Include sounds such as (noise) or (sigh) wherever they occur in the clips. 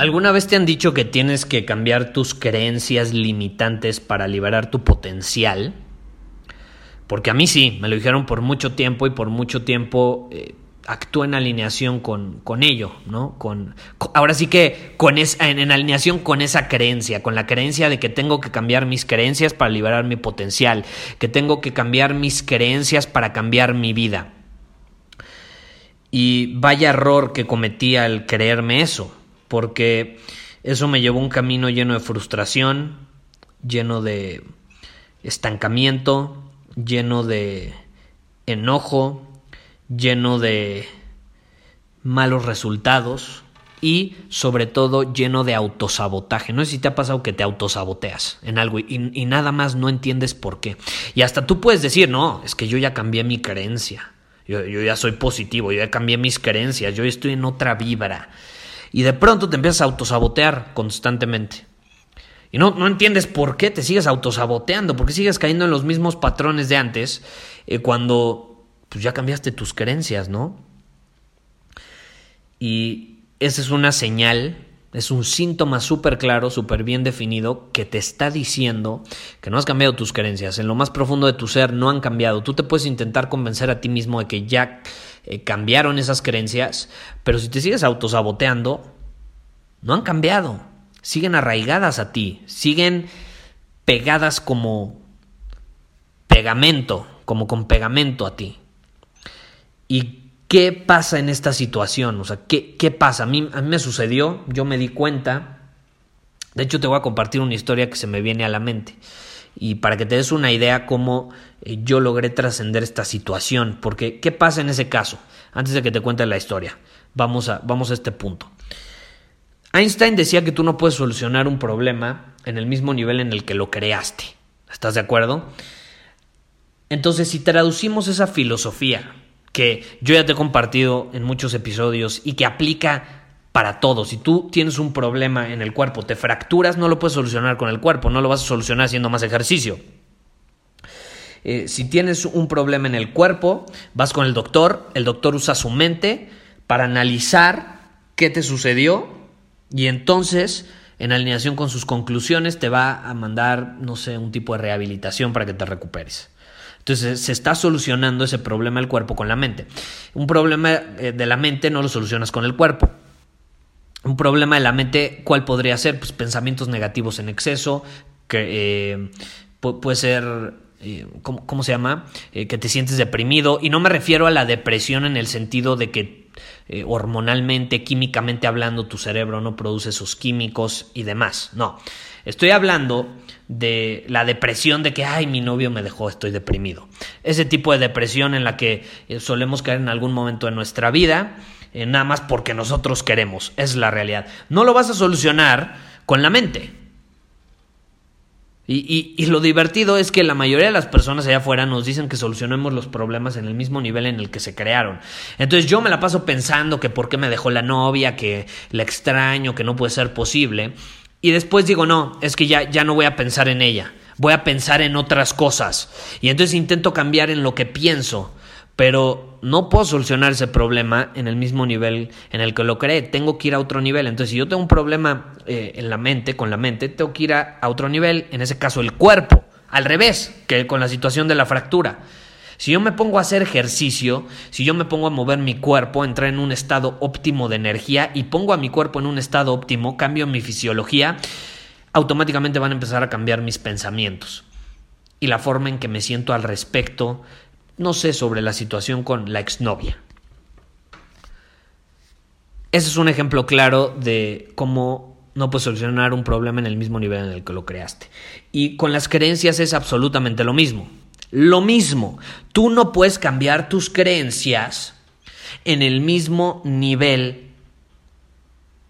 ¿Alguna vez te han dicho que tienes que cambiar tus creencias limitantes para liberar tu potencial? Porque a mí sí, me lo dijeron por mucho tiempo y por mucho tiempo eh, en alineación con, con ello, ¿no? Con, ahora sí que con en, en, alineación con esa creencia, con la creencia de que tengo que cambiar mis creencias para liberar mi potencial, que tengo que cambiar mis creencias para cambiar mi vida. Y vaya error que cometí al creerme eso porque eso me llevó a un camino lleno de frustración, lleno de estancamiento, lleno de enojo, lleno de malos resultados y sobre todo lleno de autosabotaje. No sé si te ha pasado que te autosaboteas en algo y, nada más no entiendes por qué. Y hasta tú puedes decir, no, es que yo ya cambié mi creencia, yo, yo ya soy positivo, yo ya cambié mis creencias, yo estoy en otra vibra y de pronto te empiezas a autosabotear constantemente. Y no, no entiendes por qué te sigues autosaboteando, por qué sigues cayendo en los mismos patrones de antes eh, cuando pues, ya cambiaste tus creencias, ¿no? Y esa es una señal, es un síntoma súper claro, súper bien definido, que te está diciendo que no has cambiado tus creencias. En lo más profundo de tu ser no han cambiado. Tú te puedes intentar convencer a ti mismo de que ya eh, cambiaron esas creencias, pero si te sigues autosaboteando, no han cambiado, siguen arraigadas a ti, siguen pegadas como pegamento, como con pegamento a ti. ¿Y qué pasa en esta situación? O sea, ¿qué, qué pasa? A mí, a mí me sucedió, yo me di cuenta, de hecho te voy a compartir una historia que se me viene a la mente y para que te des una idea cómo eh, yo logré trascender esta situación. Porque, ¿qué pasa en ese caso? Antes de que te cuente la historia, vamos a, vamos a este punto. Einstein decía que tú no puedes solucionar un problema en el mismo nivel en el que lo creaste. ¿Estás de acuerdo? Entonces, si traducimos esa filosofía que yo ya te he compartido en muchos episodios y que aplica para todo. Si tú tienes un problema en el cuerpo, te fracturas, no lo puedes solucionar con el cuerpo, no lo vas a solucionar haciendo más ejercicio. Eh, si tienes un problema en el cuerpo, vas con el doctor, el doctor usa su mente para analizar qué te sucedió y entonces, en alineación con sus conclusiones, te va a mandar, no sé, un tipo de rehabilitación para que te recuperes. Entonces se está solucionando ese problema del cuerpo con la mente. Un problema eh, de la mente no lo solucionas con el cuerpo un problema de la mente, ¿cuál podría ser? Pues pensamientos negativos en exceso, que eh, puede ser, eh, ¿cómo, se llama? Que te sientes deprimido. Y no me refiero a la depresión en el sentido de que hormonalmente, químicamente hablando, tu cerebro no produce esos químicos y demás. No, estoy hablando de la depresión de que, ay, mi novio me dejó, estoy deprimido. Ese tipo de depresión en la que solemos caer en algún momento de nuestra vida eh, nada más porque nosotros queremos. Es la realidad. No lo vas a solucionar con la mente. Y, y, lo divertido es que la mayoría de las personas allá afuera nos dicen que solucionemos los problemas en el mismo nivel en el que se crearon. Entonces yo me la paso pensando que por qué me dejó la novia, que la extraño, que no puede ser posible. Y después digo, no, es que ya, ya no voy a pensar en ella, voy a pensar en otras cosas. Y entonces intento cambiar en lo que pienso pero no puedo solucionar ese problema en el mismo nivel en el que lo creé. Tengo que ir a otro nivel. Entonces, si yo tengo un problema eh, en la mente, con la mente, tengo que ir a, otro nivel, en ese caso el cuerpo, al revés que con la situación de la fractura. Si yo me pongo a hacer ejercicio, si yo me pongo a mover mi cuerpo, entrar en un estado óptimo de energía y pongo a mi cuerpo en un estado óptimo, cambio mi fisiología, automáticamente van a empezar a cambiar mis pensamientos y la forma en que me siento al respecto, no sé, sobre la situación con la exnovia. Ese es un ejemplo claro de cómo no puedes solucionar un problema en el mismo nivel en el que lo creaste. Y con las creencias es absolutamente lo mismo. Lo mismo. Tú no puedes cambiar tus creencias en el mismo nivel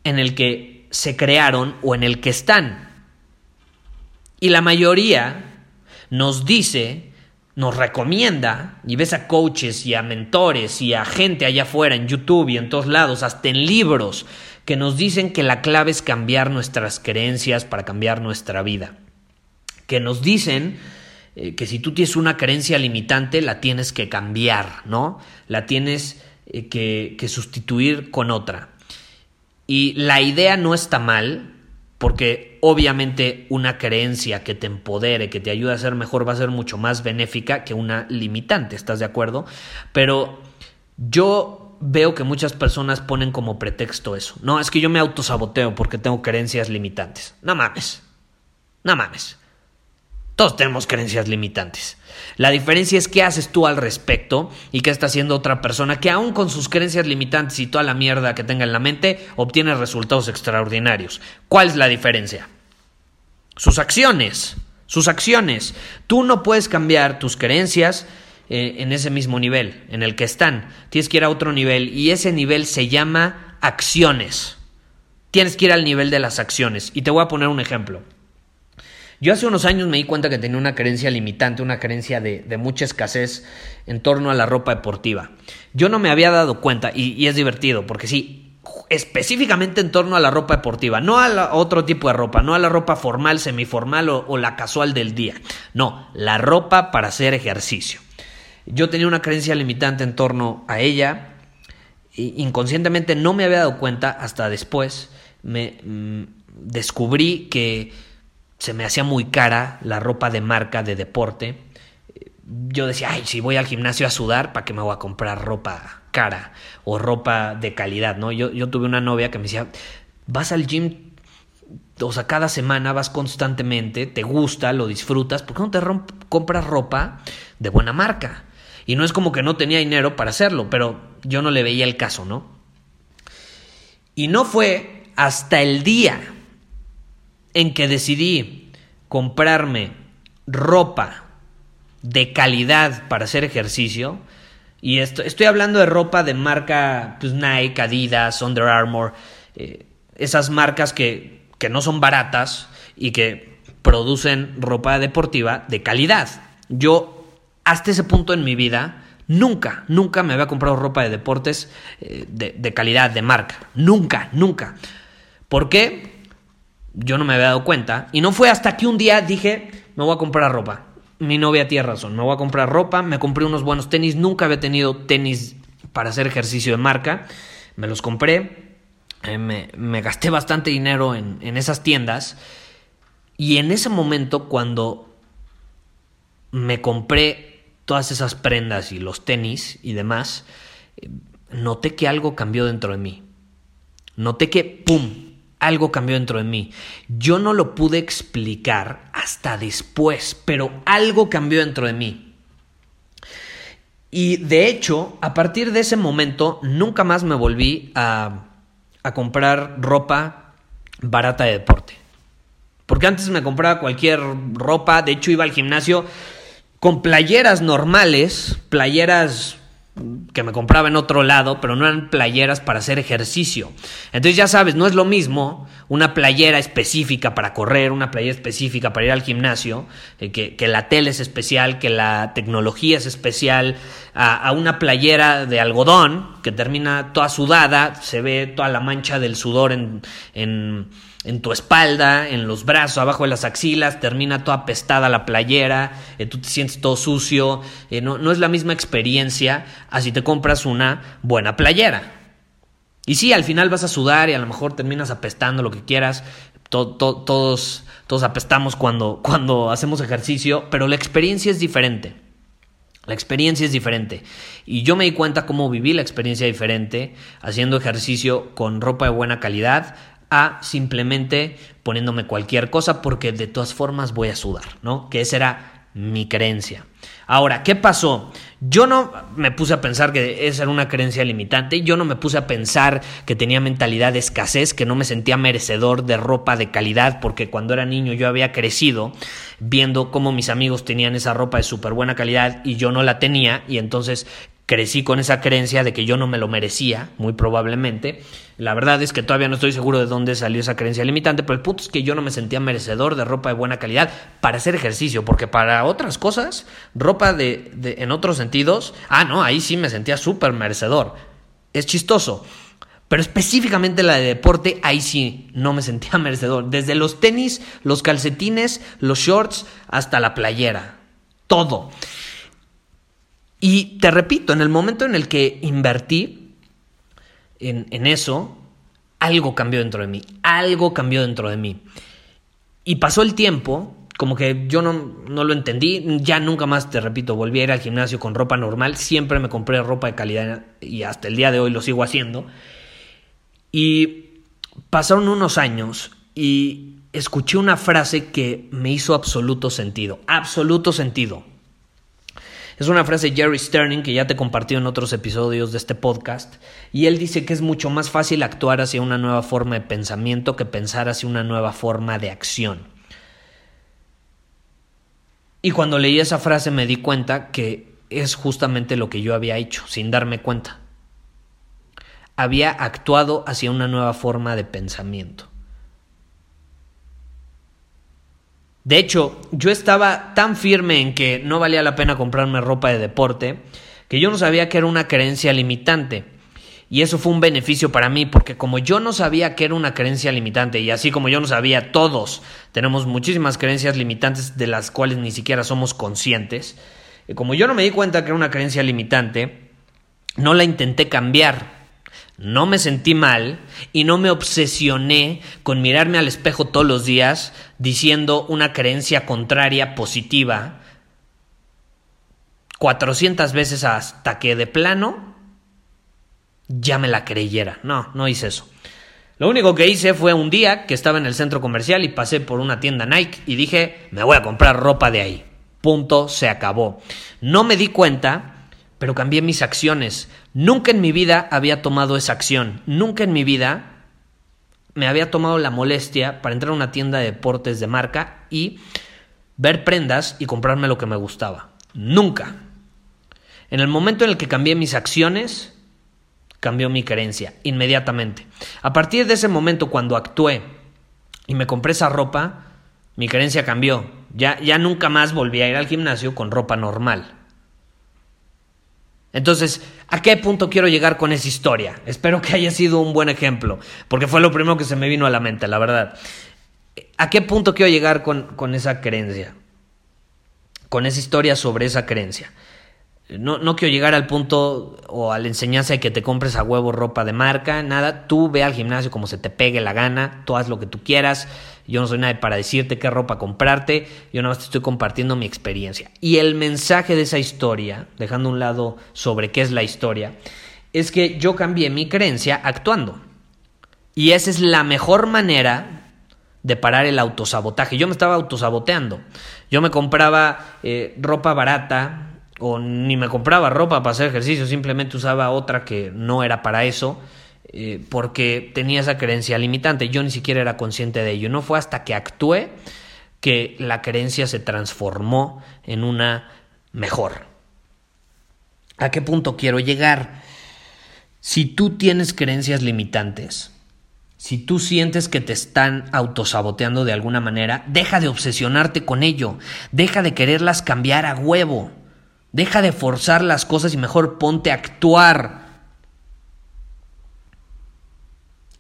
en el que se crearon o en el que están. Y la mayoría nos dice, nos recomienda, y ves a coaches y a mentores y a gente allá afuera en YouTube y en todos lados, hasta en libros, que nos dicen que la clave es cambiar nuestras creencias para cambiar nuestra vida. Que nos dicen eh, que si tú tienes una creencia limitante, la tienes que cambiar, ¿no? La tienes eh, que, que sustituir con otra. Y la idea no está mal, porque obviamente una creencia que te empodere, que te ayude a ser mejor, va a ser mucho más benéfica que una limitante, ¿estás de acuerdo? Pero yo veo que muchas personas ponen como pretexto eso. No, es que yo me autosaboteo porque tengo creencias limitantes. No mames. No mames. Todos tenemos creencias limitantes. La diferencia es qué haces tú al respecto y qué está haciendo otra persona que aún con sus creencias limitantes y toda la mierda que tenga en la mente obtiene resultados extraordinarios. ¿Cuál es la diferencia? Sus acciones. Sus acciones. Tú no puedes cambiar tus creencias eh, en ese mismo nivel en el que están. Tienes que ir a otro nivel y ese nivel se llama acciones. Tienes que ir al nivel de las acciones. Y te voy a poner un ejemplo. Yo hace unos años me di cuenta que tenía una creencia limitante, una creencia de, mucha escasez en torno a la ropa deportiva. Yo no me había dado cuenta, y, es divertido, porque sí, específicamente en torno a la ropa deportiva, no a, otro tipo de ropa, no a la ropa formal, semiformal o, o la casual del día, no, la ropa para hacer ejercicio. Yo tenía una creencia limitante en torno a ella, inconscientemente no me había dado cuenta hasta después, me mm, descubrí que se me hacía muy cara la ropa de marca de deporte. Yo decía, ay, si voy al gimnasio a sudar, ¿para qué me voy a comprar ropa cara o ropa de calidad? ¿no? Yo, yo tuve una novia que me decía, vas al gym, o sea, cada semana vas constantemente, te gusta, lo disfrutas, ¿por qué no te compras ropa de buena marca? Y no es como que no tenía dinero para hacerlo, pero yo no le veía el caso, ¿no? Y no fue hasta el día en que decidí comprarme ropa de calidad para hacer ejercicio, y esto, estoy hablando de ropa de marca pues, Nike, Adidas, Under Armour, eh, esas marcas que, que no son baratas y que producen ropa deportiva de calidad. Yo, hasta ese punto en mi vida, nunca, nunca me había comprado ropa de deportes eh, de, de calidad, de marca. Nunca, nunca. ¿Por qué? Yo no me había dado cuenta. Y no fue hasta que un día dije, me voy a comprar ropa. Mi novia tiene razón, me voy a comprar ropa, me compré unos buenos tenis, nunca había tenido tenis para hacer ejercicio de marca, me los compré, eh, me, gasté bastante dinero en, en esas tiendas y en ese momento cuando me compré todas esas prendas y los tenis y demás, eh, noté que algo cambió dentro de mí. Noté que, ¡pum!, algo cambió dentro de mí. Yo no lo pude explicar hasta después, pero algo cambió dentro de mí. Y de hecho, a partir de ese momento, nunca más me volví a, comprar ropa barata de deporte. Porque antes me compraba cualquier ropa, de hecho iba al gimnasio con playeras normales, playeras que me compraba en otro lado, pero no eran playeras para hacer ejercicio. Entonces ya sabes, no es lo mismo una playera específica para correr, una playera específica para ir al gimnasio, eh, que, la tele es especial, que la tecnología es especial, a, una playera de algodón que termina toda sudada, se ve toda la mancha del sudor en en tu espalda, en los brazos, abajo de las axilas, termina toda apestada la playera, eh, tú te sientes todo sucio, eh, no, no, es la misma experiencia así te compras una buena playera. Y sí, al final vas a sudar y a lo mejor terminas apestando lo que quieras, todos, todos apestamos cuando, cuando hacemos ejercicio, pero la experiencia es diferente. La experiencia es diferente. Y yo me di cuenta cómo viví la experiencia diferente haciendo ejercicio con ropa de buena calidad, a simplemente poniéndome cualquier cosa porque de todas formas voy a sudar, ¿no? Que esa era mi creencia. Ahora, ¿qué pasó? Yo no me puse a pensar que esa era una creencia limitante, yo no me puse a pensar que tenía mentalidad de escasez, que no me sentía merecedor de ropa de calidad, porque cuando era niño yo había crecido viendo cómo mis amigos tenían esa ropa de súper buena calidad y yo no la tenía, y entonces crecí con esa creencia de que yo no me lo merecía, muy probablemente. La verdad es que todavía no estoy seguro de dónde salió esa creencia limitante, pero el punto es que yo no me sentía merecedor de ropa de buena calidad para hacer ejercicio, porque para otras cosas, ropa de, en otros sentidos, ah, no, ahí sí me sentía súper merecedor. Es chistoso. Pero específicamente la de deporte, ahí sí no me sentía (laughs) merecedor. Desde los tenis, los calcetines, los shorts, hasta la playera. Todo. Y te repito, en el momento en el que invertí en, eso, algo cambió dentro de mí, algo cambió dentro de mí. Y pasó el tiempo, como que yo no, no, lo entendí, ya nunca más, te repito, volví a ir al gimnasio con ropa normal, siempre me compré ropa de calidad y hasta el día de hoy lo sigo haciendo. Y pasaron unos años y escuché una frase que me hizo absoluto sentido, absoluto sentido. Es una frase de Jerry Sterling que ya te compartió en otros episodios de este podcast. Y él dice que es mucho más fácil actuar hacia una nueva forma de pensamiento que pensar hacia una nueva forma de acción. Y cuando leí esa frase me di cuenta que es justamente lo que yo había hecho, sin darme cuenta. Había actuado hacia una nueva forma de pensamiento. De hecho, yo estaba tan firme en que no valía la pena comprarme ropa de deporte que yo no sabía que era una creencia limitante. Y eso fue un beneficio para mí, porque como yo no sabía que era una creencia limitante, y así como yo no sabía, todos tenemos muchísimas creencias limitantes de las cuales ni siquiera somos conscientes, y como yo no me di cuenta que era una creencia limitante, no la intenté cambiar, no me sentí mal y no me obsesioné con mirarme al espejo todos los días diciendo una creencia contraria positiva 400 veces hasta que de plano ya me la creyera. No, no hice eso. Lo único que hice fue un día que estaba en el centro comercial y pasé por una tienda Nike y dije, me voy a comprar ropa de ahí. Punto, se acabó. No me di cuenta pero cambié mis acciones. Nunca en mi vida había tomado esa acción. Nunca en mi vida me había tomado la molestia para entrar a una tienda de deportes de marca y ver prendas y comprarme lo que me gustaba. Nunca. En el momento en el que cambié mis acciones, cambió mi creencia, inmediatamente. A partir de ese momento, cuando actué y me compré esa ropa, mi creencia cambió. Ya, ya nunca más volví a ir al gimnasio con ropa normal. Entonces, ¿a qué punto quiero llegar con esa historia? Espero que haya sido un buen ejemplo, porque fue lo primero que se me vino a la mente, la verdad. ¿A qué punto quiero llegar con, con esa creencia? Con esa historia sobre esa creencia. No, no, quiero llegar al punto o a la enseñanza de que te compres a huevo ropa de marca, nada. Tú ve al gimnasio como se te pegue la gana, tú haz lo que tú quieras. Yo no soy nadie para decirte qué ropa comprarte, yo nada más te estoy compartiendo mi experiencia. Y el mensaje de esa historia, dejando un lado sobre qué es la historia, es que yo cambié mi creencia actuando. Y esa es la mejor manera de parar el autosabotaje. Yo me estaba autosaboteando. Yo me compraba eh, ropa barata, o ni me compraba ropa para hacer ejercicio, simplemente usaba otra que no era para eso, eh, porque tenía esa creencia limitante. Yo ni siquiera era consciente de ello. No fue hasta que actué que la creencia se transformó en una mejor. ¿A qué punto quiero llegar? Si tú tienes creencias limitantes, si tú sientes que te están autosaboteando de alguna manera, deja de obsesionarte con ello, deja de quererlas cambiar a huevo. Deja de forzar las cosas y mejor ponte a actuar.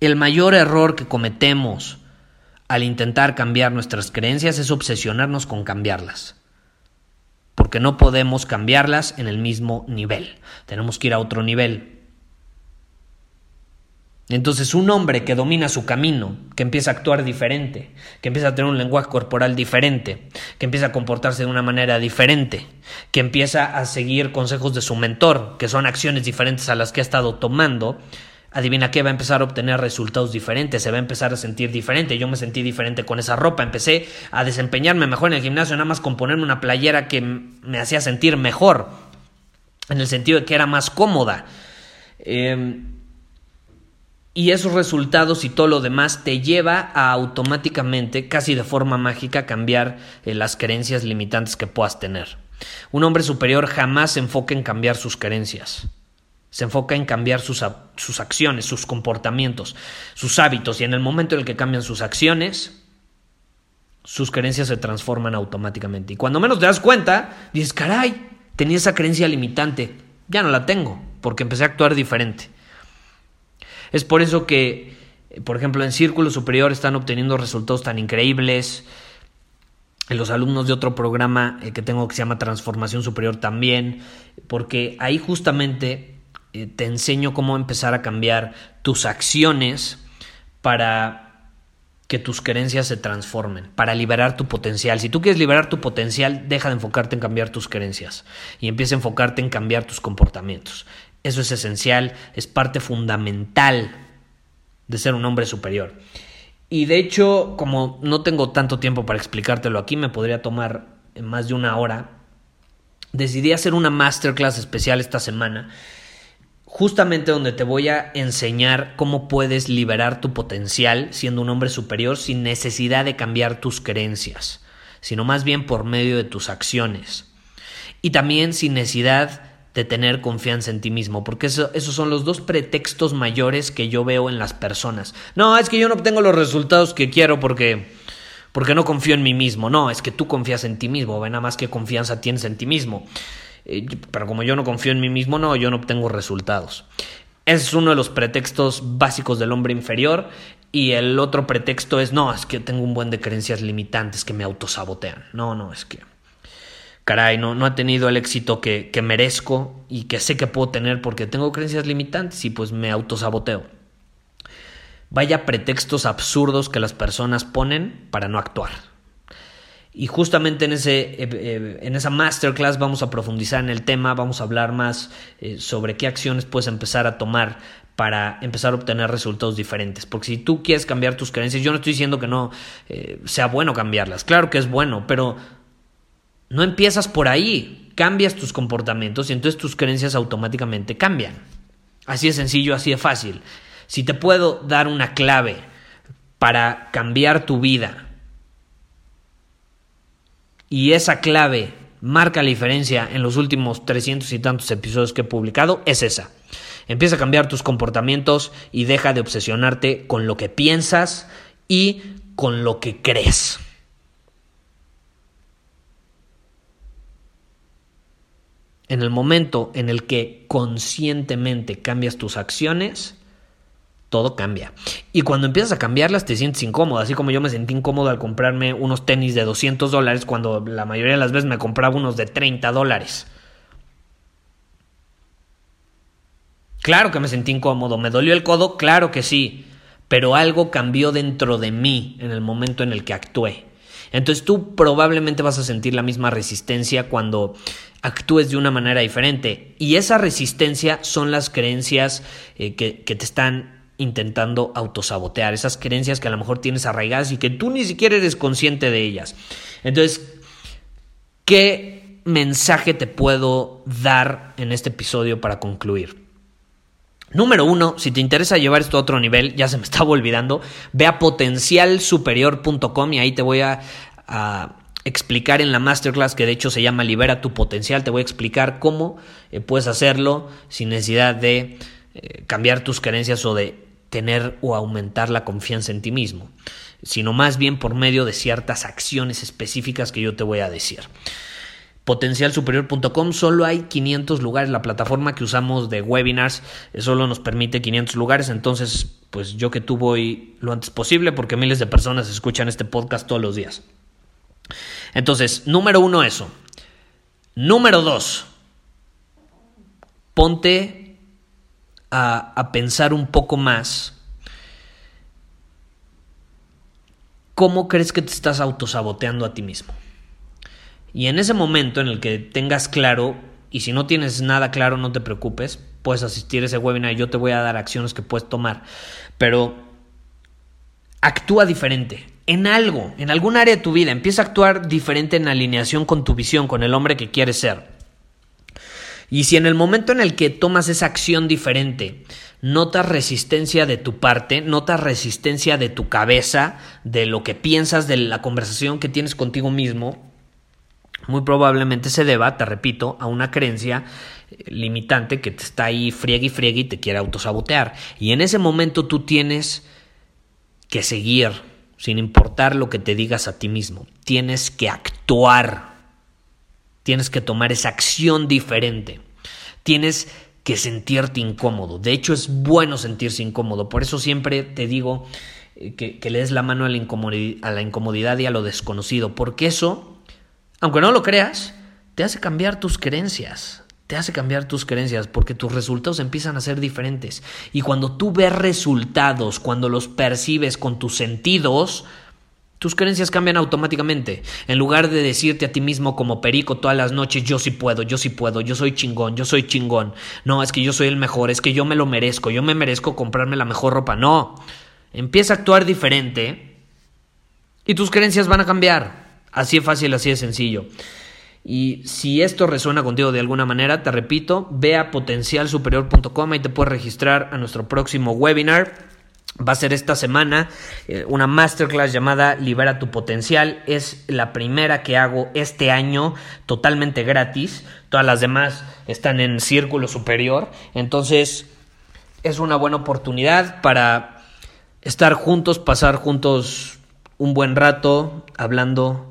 El mayor error que cometemos al intentar cambiar nuestras creencias es obsesionarnos con cambiarlas. Porque no podemos cambiarlas en el mismo nivel. Tenemos que ir a otro nivel. Entonces un hombre que domina su camino, que empieza a actuar diferente, que empieza a tener un lenguaje corporal diferente, que empieza a comportarse de una manera diferente, que empieza a seguir consejos de su mentor, que son acciones diferentes a las que ha estado tomando, adivina qué, va a empezar a obtener resultados diferentes, se va a empezar a sentir diferente. Yo me sentí diferente con esa ropa, empecé a desempeñarme mejor en el gimnasio, nada más con ponerme una playera que me hacía sentir mejor, en el sentido de que era más cómoda. Em, y esos resultados y todo lo demás te lleva a automáticamente, casi de forma mágica, cambiar eh, las creencias limitantes que puedas tener. Un hombre superior jamás se enfoca en cambiar sus creencias. Se enfoca en cambiar sus, sus, acciones, sus comportamientos, sus hábitos. Y en el momento en el que cambian sus acciones, sus creencias se transforman automáticamente. Y cuando menos te das cuenta, dices, caray, tenía esa creencia limitante. Ya no la tengo, porque empecé a actuar diferente. Es por eso que, por ejemplo, en Círculo Superior están obteniendo resultados tan increíbles. Los alumnos de otro programa eh, que tengo que se llama Transformación Superior también, porque ahí justamente eh, te enseño cómo empezar a cambiar tus acciones para que tus creencias se transformen, para liberar tu potencial. Si tú quieres liberar tu potencial, deja de enfocarte en cambiar tus creencias y empieza a enfocarte en cambiar tus comportamientos. Eso es esencial, es parte fundamental de ser un hombre superior. Y de hecho, como no tengo tanto tiempo para explicártelo aquí, me podría tomar más de una hora, decidí hacer una masterclass especial esta semana justamente donde te voy a enseñar cómo puedes liberar tu potencial siendo un hombre superior sin necesidad de cambiar tus creencias, sino más bien por medio de tus acciones. Y también sin necesidad de tener confianza en ti mismo, porque esos son los dos pretextos mayores que yo veo en las personas. No, es que yo no obtengo los resultados que quiero porque porque no confío en mí mismo. No, es que tú confías en ti mismo, ve nada más que confianza tienes en ti mismo. Eh, pero como yo no confío en mí mismo, no, yo no obtengo resultados. Es uno de los pretextos básicos del hombre inferior. Y el otro pretexto es, no, es que tengo un buen de creencias limitantes que me autosabotean. No, no, es que, caray, no, no he tenido el éxito que, que merezco y que sé que puedo tener porque tengo creencias limitantes y pues me autosaboteo. Vaya pretextos absurdos que las personas ponen para no actuar. Y justamente en, ese, eh, eh, en esa masterclass vamos a profundizar en el tema, vamos a hablar más eh, sobre qué acciones puedes empezar a tomar para empezar a obtener resultados diferentes. Porque si tú quieres cambiar tus creencias, yo no estoy diciendo que no sea bueno cambiarlas, claro que es bueno, pero no empiezas por ahí, cambias tus comportamientos y entonces tus creencias automáticamente cambian. Así de sencillo, así de fácil. Si te puedo dar una clave para cambiar tu vida, y esa clave marca la diferencia en los últimos 300 y tantos episodios que he publicado, es esa. Empieza a cambiar tus comportamientos y deja de obsesionarte con lo que piensas y con lo que crees. En el momento en el que conscientemente cambias tus acciones, todo cambia. Y cuando empiezas a cambiarlas te sientes incómodo, así como yo me sentí incómodo al comprarme unos tenis de 200 dólares cuando la mayoría de las veces me compraba unos de 30 dólares. Claro que me sentí incómodo, me dolió el codo, claro que sí, pero algo cambió dentro de mí en el momento en el que actué. Entonces tú probablemente vas a sentir la misma resistencia cuando actúes de una manera diferente. Y esa resistencia son las creencias eh, que, que te están intentando autosabotear, esas creencias que a lo mejor tienes arraigadas y que tú ni siquiera eres consciente de ellas. Entonces, ¿qué mensaje te puedo dar en este episodio para concluir? Número uno, si te interesa llevar esto a otro nivel, ya se me estaba olvidando, ve a potencialsuperior.com y ahí te voy a, explicar en la masterclass que de hecho se llama Libera tu potencial, te voy a explicar cómo eh, puedes hacerlo sin necesidad de eh, cambiar tus creencias o de tener o aumentar la confianza en ti mismo, sino más bien por medio de ciertas acciones específicas que yo te voy a decir. Potencialsuperior.com solo hay 500 lugares, la plataforma que usamos de webinars eh, solo nos permite 500 lugares, entonces pues yo que tú voy lo antes posible porque miles de personas escuchan este podcast todos los días. Entonces, número uno eso. Número dos, ponte a, pensar un poco más, ¿cómo crees que te estás autosaboteando a ti mismo? Y en ese momento en el que tengas claro, y si no tienes nada claro, no te preocupes, puedes asistir a ese webinar y yo te voy a dar acciones que puedes tomar. Pero actúa diferente en algo, en algún área de tu vida. Empieza a actuar diferente en alineación con tu visión, con el hombre que quieres ser. Y si en el momento en el que tomas esa acción diferente, notas resistencia de tu parte, notas resistencia de tu cabeza, de lo que piensas, de la conversación que tienes contigo mismo, muy probablemente se deba, te repito, a una creencia eh, limitante que te está ahí friegue y friegue y te quiere autosabotear. Y en ese momento tú tienes que seguir, sin importar lo que te digas a ti mismo. Tienes que actuar. Tienes que tomar esa acción diferente. Tienes que sentirte incómodo. De hecho, es bueno sentirse incómodo. Por eso siempre te digo eh, que, le des la mano a la, a la incomodidad y a lo desconocido. Porque eso, aunque no lo creas, te hace cambiar tus creencias te hace cambiar tus creencias porque tus resultados empiezan a ser diferentes. Y cuando tú ves resultados, cuando los percibes con tus sentidos, tus creencias cambian automáticamente. En lugar de decirte a ti mismo como perico todas las noches, yo sí puedo, yo sí puedo, yo soy chingón, yo soy chingón. No, es que yo soy el mejor, es que yo me lo merezco, yo me merezco comprarme la mejor ropa. No, empieza a actuar diferente y tus creencias van a cambiar. Así es fácil, así de sencillo. Y si esto resuena contigo de alguna manera, te repito, ve a potencialsuperior.com y te puedes registrar a nuestro próximo webinar. Va a ser esta semana eh, una masterclass llamada Libera tu potencial. Es la primera que hago este año totalmente gratis. Todas las demás están en círculo superior. Entonces es una buena oportunidad para estar juntos, pasar juntos un buen rato hablando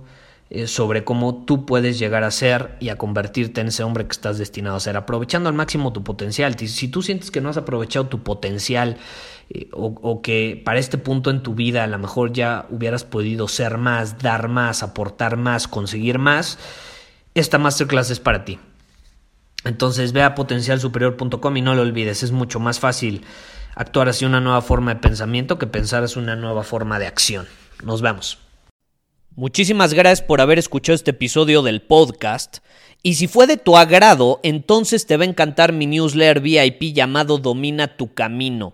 eh, sobre cómo tú puedes llegar a ser y a convertirte en ese hombre que estás destinado a ser, aprovechando al máximo tu potencial. Si tú sientes que no has aprovechado tu potencial o, que para este punto en tu vida a lo mejor ya hubieras podido ser más, dar más, aportar más, conseguir más, esta masterclass es para ti. Entonces ve a potencialsuperior.com y no lo olvides, es mucho más fácil actuar hacia una nueva forma de pensamiento que pensar hacia una nueva forma de acción. Nos vemos. Muchísimas gracias por haber escuchado este episodio del podcast. Y si fue de tu agrado, entonces te va a encantar mi newsletter VIP llamado Domina tu Camino.